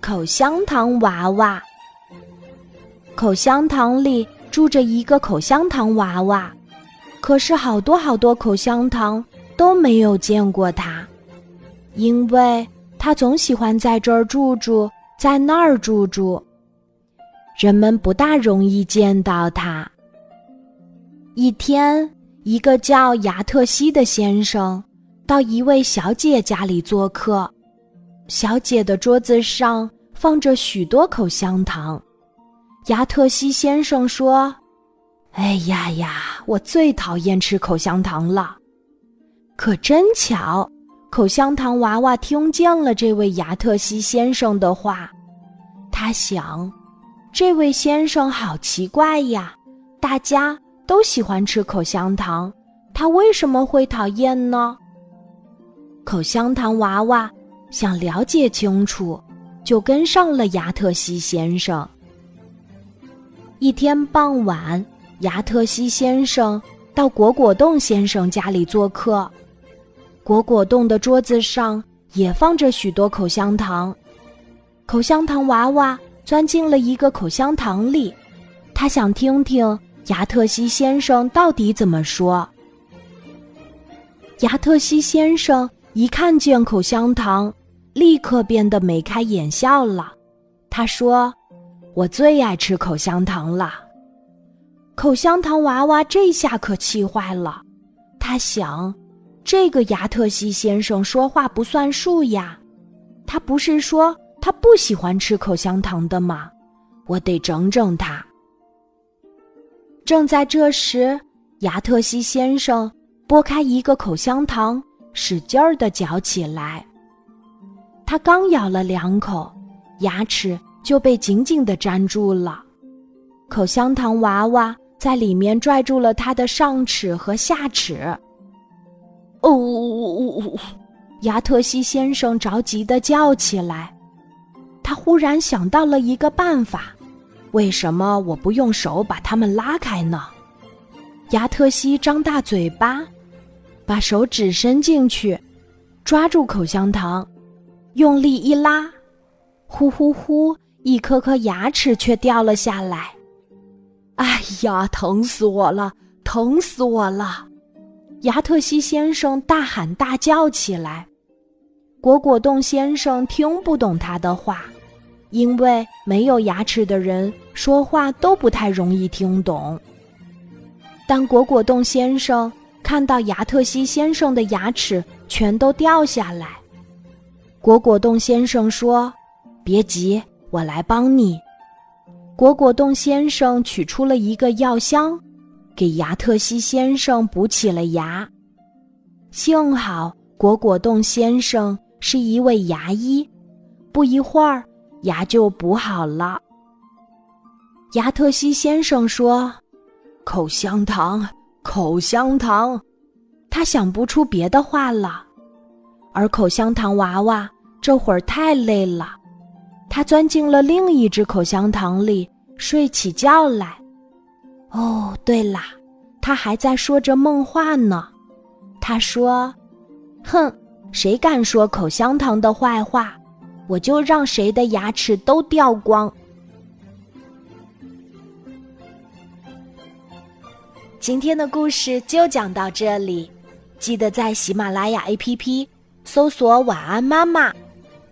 口香糖娃娃。口香糖里住着一个口香糖娃娃，可是好多好多口香糖都没有见过它，因为它总喜欢在这儿住住，在那儿住住，人们不大容易见到它。一天，一个叫亚特西的先生到一位小姐家里做客，小姐的桌子上放着许多口香糖。亚特西先生说：“哎呀呀，我最讨厌吃口香糖了。”可真巧，口香糖娃娃听见了这位亚特西先生的话，他想：“这位先生好奇怪呀，大家都喜欢吃口香糖，他为什么会讨厌呢？”口香糖娃娃想了解清楚，就跟上了亚特西先生。一天傍晚，牙特西先生到果果冻先生家里做客。果果冻的桌子上也放着许多口香糖。口香糖娃娃钻进了一个口香糖里，他想听听牙特西先生到底怎么说。牙特西先生一看见口香糖，立刻变得眉开眼笑了。他说。我最爱吃口香糖了。口香糖娃娃这下可气坏了，他想：这个亚特西先生说话不算数呀！他不是说他不喜欢吃口香糖的吗？我得整整他。正在这时，亚特西先生剥开一个口香糖，使劲儿的嚼起来。他刚咬了两口，牙齿。就被紧紧地粘住了，口香糖娃娃在里面拽住了他的上齿和下齿。哦，牙特西先生着急地叫起来。他忽然想到了一个办法，为什么我不用手把它们拉开呢？牙特西张大嘴巴，把手指伸进去，抓住口香糖，用力一拉，呼呼呼。一颗颗牙齿却掉了下来，哎呀，疼死我了，疼死我了！牙特西先生大喊大叫起来。果果冻先生听不懂他的话，因为没有牙齿的人说话都不太容易听懂。当果果冻先生看到牙特西先生的牙齿全都掉下来，果果冻先生说：“别急。”我来帮你。果果冻先生取出了一个药箱，给牙特西先生补起了牙。幸好果果冻先生是一位牙医，不一会儿牙就补好了。牙特西先生说：“口香糖，口香糖。”他想不出别的话了。而口香糖娃娃这会儿太累了。他钻进了另一只口香糖里，睡起觉来。哦，对了，他还在说着梦话呢。他说：“哼，谁敢说口香糖的坏话，我就让谁的牙齿都掉光。”今天的故事就讲到这里，记得在喜马拉雅 APP 搜索“晚安妈妈”，